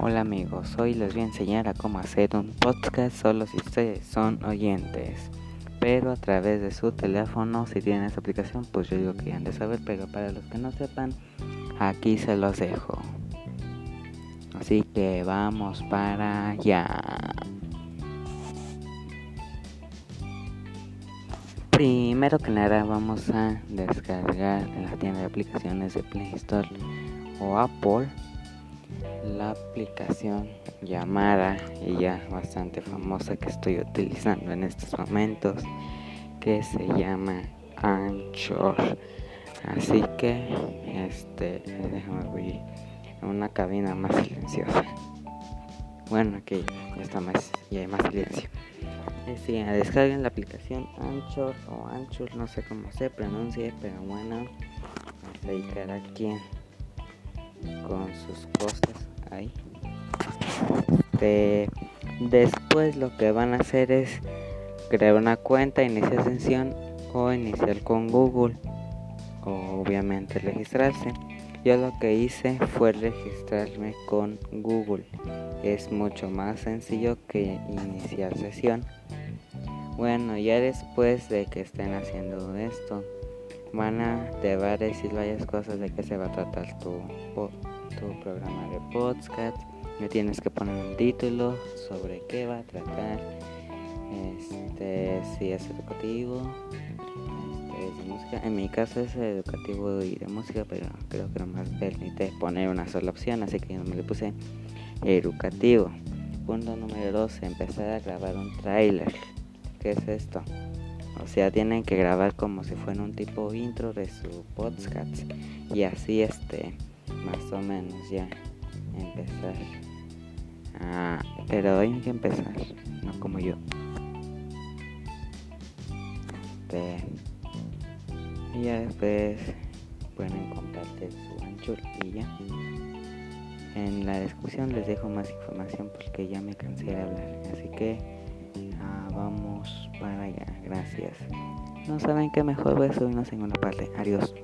Hola amigos, hoy les voy a enseñar a cómo hacer un podcast solo si ustedes son oyentes, pero a través de su teléfono, si tienen esa aplicación, pues yo digo que han de saber, pero para los que no sepan, aquí se los dejo. Así que vamos para allá. Primero que nada vamos a descargar en la tienda de aplicaciones de Play Store o Apple la aplicación llamada y ya bastante famosa que estoy utilizando en estos momentos que se llama Anchor. Así que este déjame voy a una cabina más silenciosa. Bueno aquí ya está más ya hay más silencio. Sí, descarguen la aplicación Anchor o Anchor no sé cómo se pronuncie pero bueno ahí cada quien con sus cosas ahí. Este, después lo que van a hacer es crear una cuenta, iniciar sesión o iniciar con Google. O obviamente registrarse. Yo lo que hice fue registrarme con Google. Es mucho más sencillo que iniciar sesión. Bueno, ya después de que estén haciendo esto, van a, te va a decir varias cosas de qué se va a tratar tu, tu programa de podcast. Me tienes que poner un título sobre qué va a tratar. Este, si es educativo, este, es de música. En mi caso es educativo y de música, pero creo que nomás permite poner una sola opción, así que yo me le puse educativo. Punto número 2, empezar a grabar un trailer. ¿Qué es esto? O sea, tienen que grabar como si fuera un tipo intro de su podcast. Y así este más o menos ya empezar. Ah, pero hay que empezar, no como yo. Este, y ya después pueden compartir su ancho y ya. En la descripción les dejo más información porque ya me cansé de hablar. Así que ah, vamos. Gracias. No saben qué mejor voy a subirnos en una parte. Adiós.